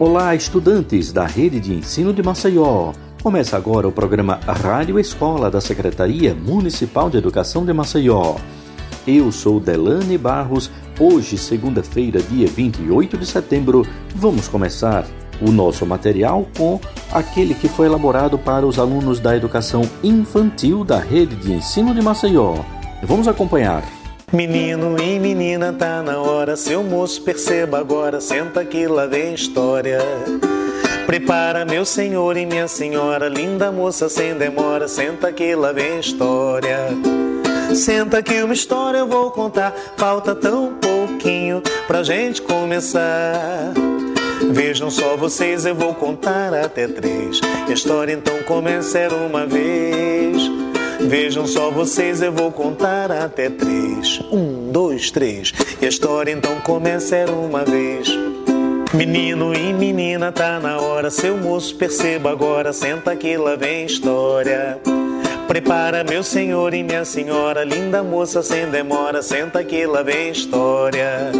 Olá, estudantes da Rede de Ensino de Maceió. Começa agora o programa Rádio Escola da Secretaria Municipal de Educação de Maceió. Eu sou Delane Barros. Hoje, segunda-feira, dia 28 de setembro, vamos começar o nosso material com aquele que foi elaborado para os alunos da educação infantil da Rede de Ensino de Maceió. Vamos acompanhar. Menino e menina, tá na hora. Seu moço, perceba agora. Senta que lá vem história. Prepara, meu senhor e minha senhora. Linda moça, sem demora. Senta que lá vem história. Senta que uma história eu vou contar. Falta tão pouquinho pra gente começar. Vejam só vocês, eu vou contar até três. A história então começa era uma vez. Vejam só vocês, eu vou contar até três. Um, dois, três. E a história então começa era uma vez. Menino e menina, tá na hora. Seu moço, perceba agora. Senta que lá vem história. Prepara, meu senhor e minha senhora. Linda moça, sem demora. Senta que lá vem história.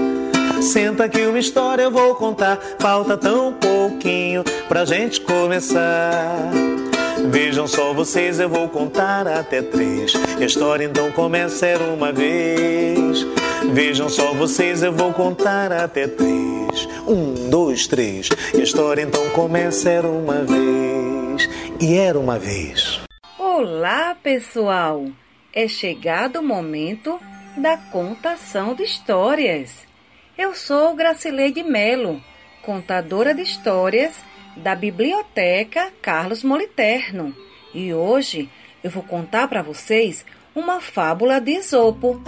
Senta que uma história eu vou contar. Falta tão pouquinho pra gente começar. Vejam só vocês, eu vou contar até três. A história então começa era uma vez. Vejam só vocês, eu vou contar até três. Um, dois, três. E a história então começa era uma vez. E era uma vez. Olá, pessoal! É chegado o momento da contação de histórias. Eu sou Gracileide Melo, contadora de histórias da Biblioteca Carlos Moliterno. E hoje eu vou contar para vocês uma fábula de Esopo.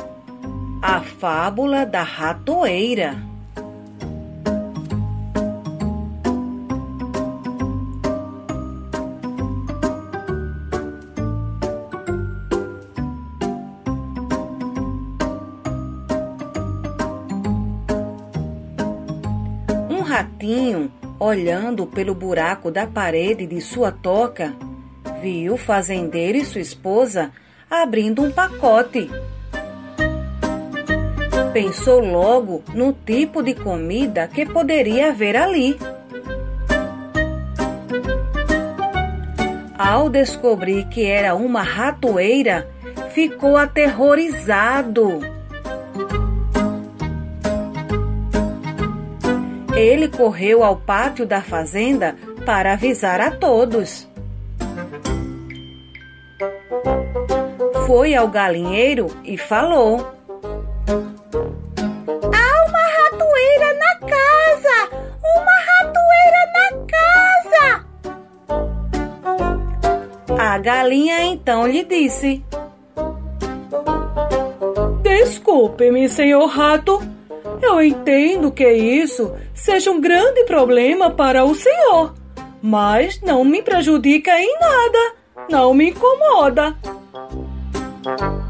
A fábula da ratoeira. Um ratinho olhando pelo buraco da parede de sua toca, viu o fazendeiro e sua esposa abrindo um pacote. Pensou logo no tipo de comida que poderia haver ali. Ao descobrir que era uma ratoeira, ficou aterrorizado. Ele correu ao pátio da fazenda para avisar a todos. Foi ao galinheiro e falou: Há uma ratoeira na casa! Uma ratoeira na casa! A galinha então lhe disse: Desculpe-me, senhor rato. Eu entendo que isso seja um grande problema para o senhor, mas não me prejudica em nada, não me incomoda.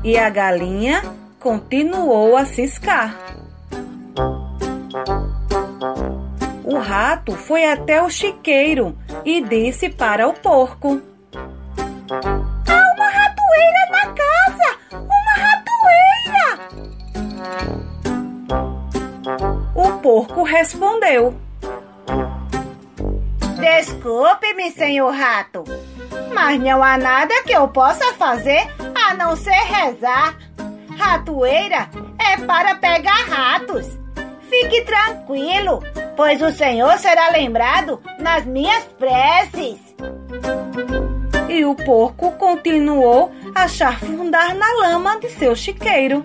E a galinha continuou a ciscar. O rato foi até o chiqueiro e disse para o porco: porco respondeu: Desculpe-me, senhor rato, mas não há nada que eu possa fazer a não ser rezar. Ratoeira é para pegar ratos. Fique tranquilo, pois o Senhor será lembrado nas minhas preces. E o porco continuou a chafurdar na lama de seu chiqueiro.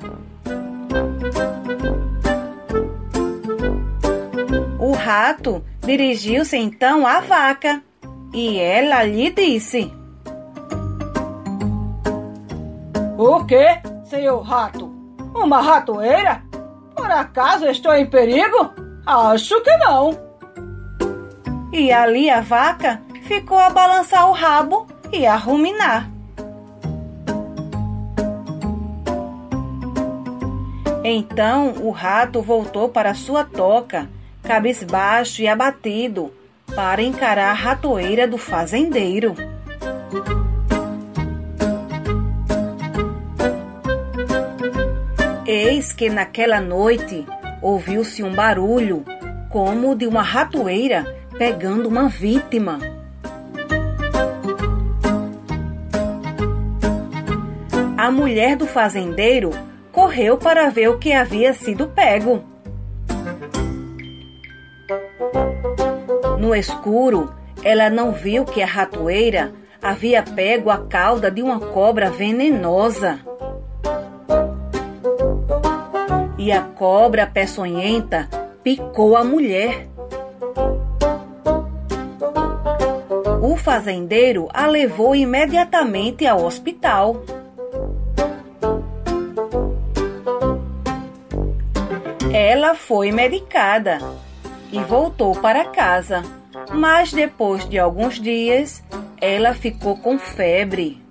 Rato dirigiu-se então à vaca e ela lhe disse: O que, senhor rato? Uma ratoeira? Por acaso estou em perigo? Acho que não. E ali a vaca ficou a balançar o rabo e a ruminar. Então o rato voltou para sua toca, cabisbaixo e abatido, para encarar a ratoeira do fazendeiro. Eis que naquela noite ouviu-se um barulho, como de uma ratoeira pegando uma vítima. A mulher do fazendeiro correu para ver o que havia sido pego. No escuro, ela não viu que a ratoeira havia pego a cauda de uma cobra venenosa. E a cobra peçonhenta picou a mulher. O fazendeiro a levou imediatamente ao hospital. Ela foi medicada e voltou para casa, mas depois de alguns dias ela ficou com febre.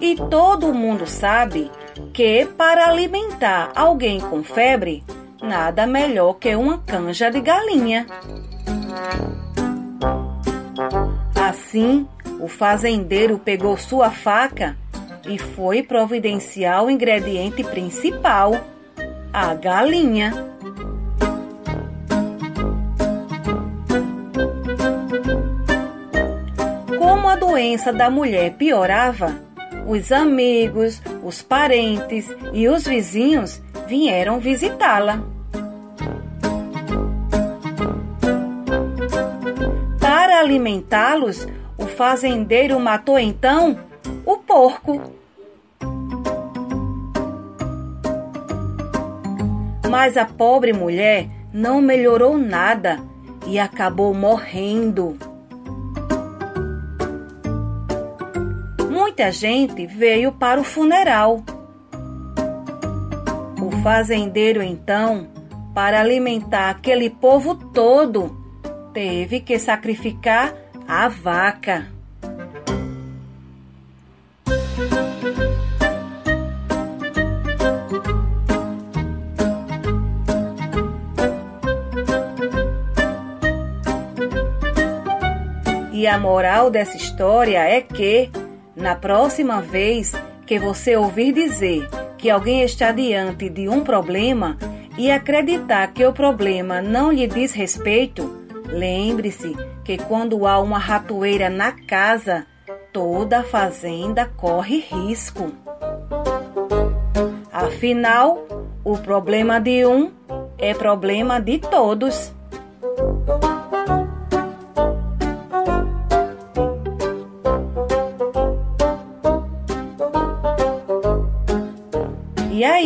E todo mundo sabe que para alimentar alguém com febre, nada melhor que uma canja de galinha. Assim, o fazendeiro pegou sua faca e foi providenciar o ingrediente principal, a galinha. Como a doença da mulher piorava, os amigos, os parentes e os vizinhos vieram visitá-la. Para alimentá-los, o fazendeiro matou então o porco. Mas a pobre mulher não melhorou nada e acabou morrendo. Muita gente veio para o funeral. O fazendeiro, então, para alimentar aquele povo todo, teve que sacrificar a vaca. A moral dessa história é que, na próxima vez que você ouvir dizer que alguém está diante de um problema e acreditar que o problema não lhe diz respeito, lembre-se que quando há uma ratoeira na casa, toda a fazenda corre risco. Afinal, o problema de um é problema de todos.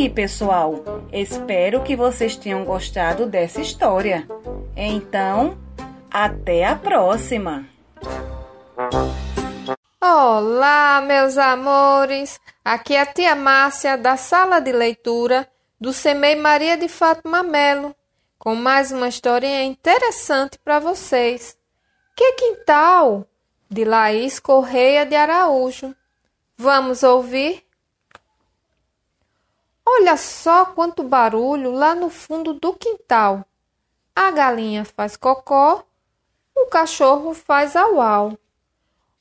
Aí, pessoal? Espero que vocês tenham gostado dessa história. Então, até a próxima! Olá, meus amores! Aqui é a tia Márcia da sala de leitura do Semei Maria de Fátima Melo, com mais uma historinha interessante para vocês. Que quintal? De Laís Correia de Araújo. Vamos ouvir? Olha só quanto barulho lá no fundo do quintal. A galinha faz cocó, o cachorro faz au-au.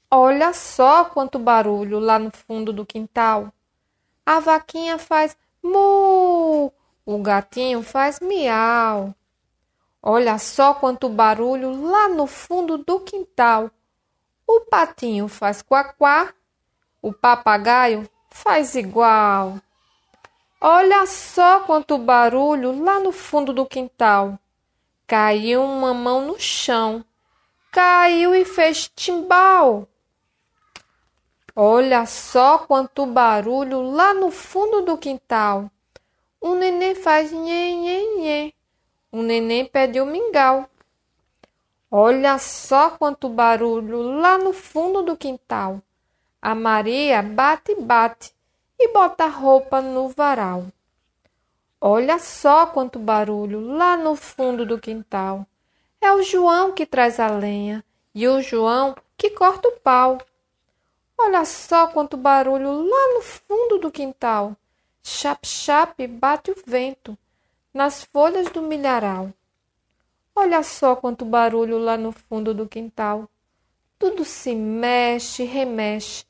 Olha só quanto barulho lá no fundo do quintal. A vaquinha faz mu, o gatinho faz miau. Olha só quanto barulho lá no fundo do quintal. O patinho faz quaquá, o papagaio faz igual. Olha só quanto barulho lá no fundo do quintal. Caiu uma mão no chão. Caiu e fez timbal. Olha só quanto barulho lá no fundo do quintal. Um neném faz nhê, nhê. Um neném pediu mingau. Olha só quanto barulho lá no fundo do quintal. A Maria bate, bate e bota roupa no varal. Olha só quanto barulho lá no fundo do quintal. É o João que traz a lenha e o João que corta o pau. Olha só quanto barulho lá no fundo do quintal. Chap-chap bate o vento nas folhas do milharal. Olha só quanto barulho lá no fundo do quintal. Tudo se mexe, remexe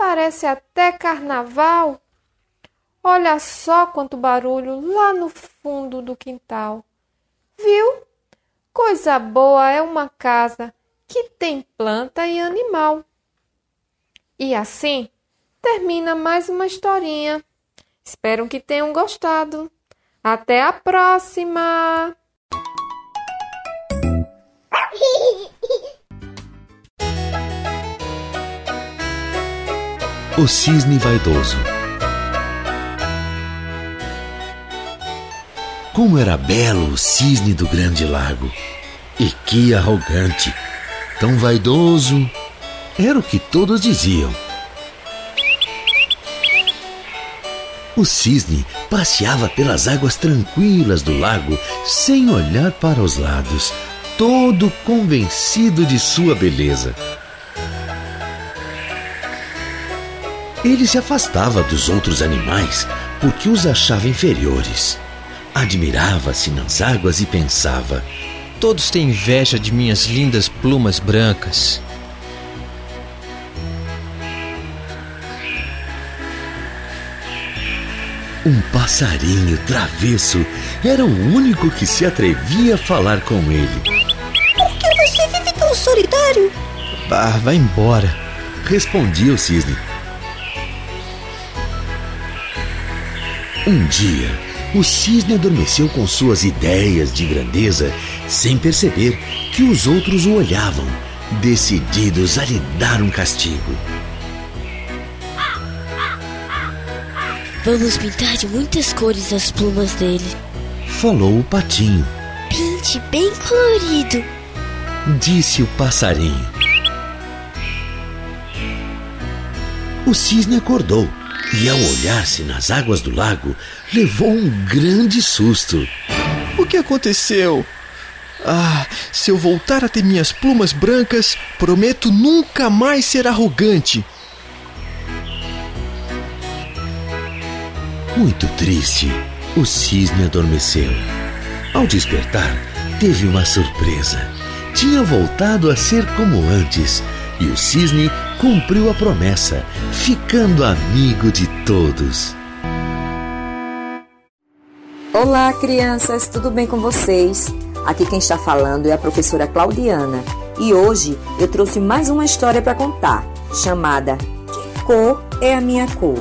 Parece até carnaval. Olha só quanto barulho lá no fundo do quintal. Viu? Coisa boa é uma casa que tem planta e animal. E assim termina mais uma historinha. Espero que tenham gostado. Até a próxima! O cisne vaidoso. Como era belo o cisne do grande lago! E que arrogante! Tão vaidoso! Era o que todos diziam. O cisne passeava pelas águas tranquilas do lago sem olhar para os lados, todo convencido de sua beleza. Ele se afastava dos outros animais porque os achava inferiores. Admirava-se nas águas e pensava: Todos têm inveja de minhas lindas plumas brancas. Um passarinho travesso era o único que se atrevia a falar com ele. Por que você vive tão solitário? Ah, vai embora, respondia o cisne. Um dia, o cisne adormeceu com suas ideias de grandeza, sem perceber que os outros o olhavam, decididos a lhe dar um castigo. Vamos pintar de muitas cores as plumas dele. Falou o patinho. Pinte bem colorido. Disse o passarinho. O cisne acordou e, ao olhar-se nas águas do lago, levou um grande susto. O que aconteceu? Ah, se eu voltar a ter minhas plumas brancas, prometo nunca mais ser arrogante. Muito triste, o cisne adormeceu. Ao despertar, teve uma surpresa. Tinha voltado a ser como antes e o cisne cumpriu a promessa, ficando amigo de todos. Olá, crianças, tudo bem com vocês? Aqui quem está falando é a professora Claudiana e hoje eu trouxe mais uma história para contar, chamada Que cor é a minha cor?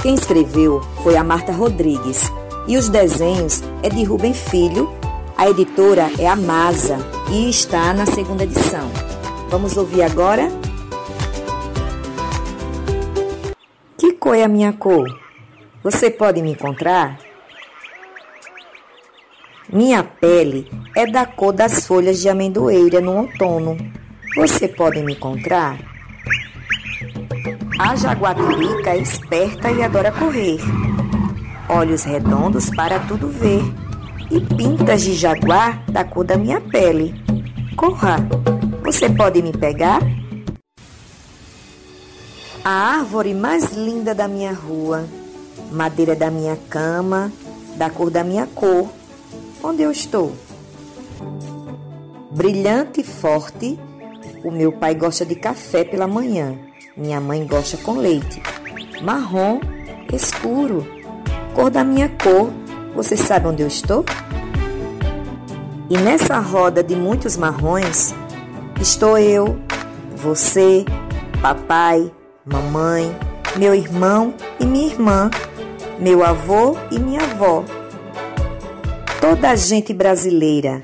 Quem escreveu foi a Marta Rodrigues e os desenhos é de Rubem Filho. A editora é a Masa e está na segunda edição. Vamos ouvir agora? Que cor é a minha cor? Você pode me encontrar? Minha pele é da cor das folhas de amendoeira no outono. Você pode me encontrar? A jaguatirica é esperta e adora correr. Olhos redondos para tudo ver. E pintas de jaguar da cor da minha pele. Corra! Você pode me pegar? A árvore mais linda da minha rua, madeira da minha cama, da cor da minha cor. Onde eu estou? Brilhante e forte, o meu pai gosta de café pela manhã. Minha mãe gosta com leite. Marrom, escuro. Cor da minha cor. Você sabe onde eu estou? E nessa roda de muitos marrons, estou eu, você, papai, mamãe, meu irmão e minha irmã, meu avô e minha avó. Toda a gente brasileira,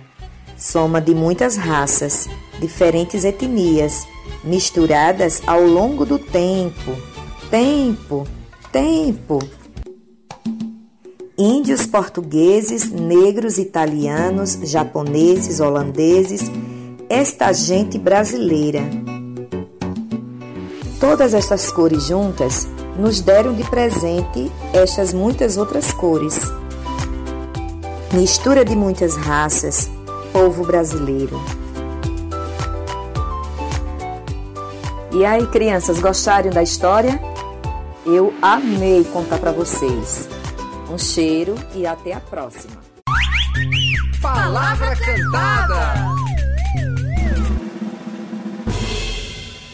soma de muitas raças, diferentes etnias misturadas ao longo do tempo. Tempo, tempo. Índios, portugueses, negros, italianos, japoneses, holandeses, esta gente brasileira. Todas estas cores juntas nos deram de presente estas muitas outras cores. Mistura de muitas raças, povo brasileiro. E aí, crianças, gostaram da história? Eu amei contar para vocês. Um cheiro e até a próxima. Palavra cantada.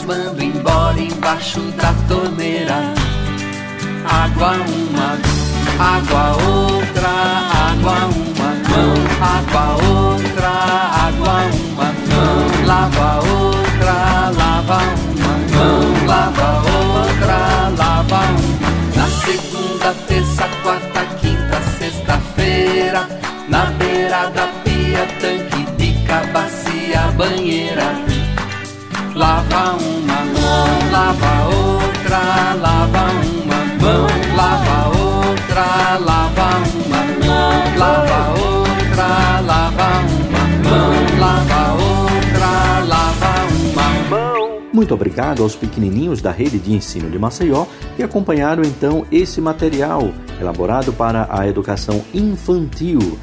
mando embora embaixo da torneira. Água uma, água outra, água uma mão, água outra, água uma mão, lava outra, lava uma mão, lava outra, lava uma. Na segunda, terça, quarta, quinta, sexta-feira, na beira da pia, tanque, pica, bacia, banheira. Lava uma mão, lava outra, lava uma mão, lava outra, lava uma mão, lava outra, lava uma mão, lava outra, lava uma mão. Muito obrigado aos pequenininhos da rede de ensino de Maceió que acompanharam então esse material elaborado para a educação infantil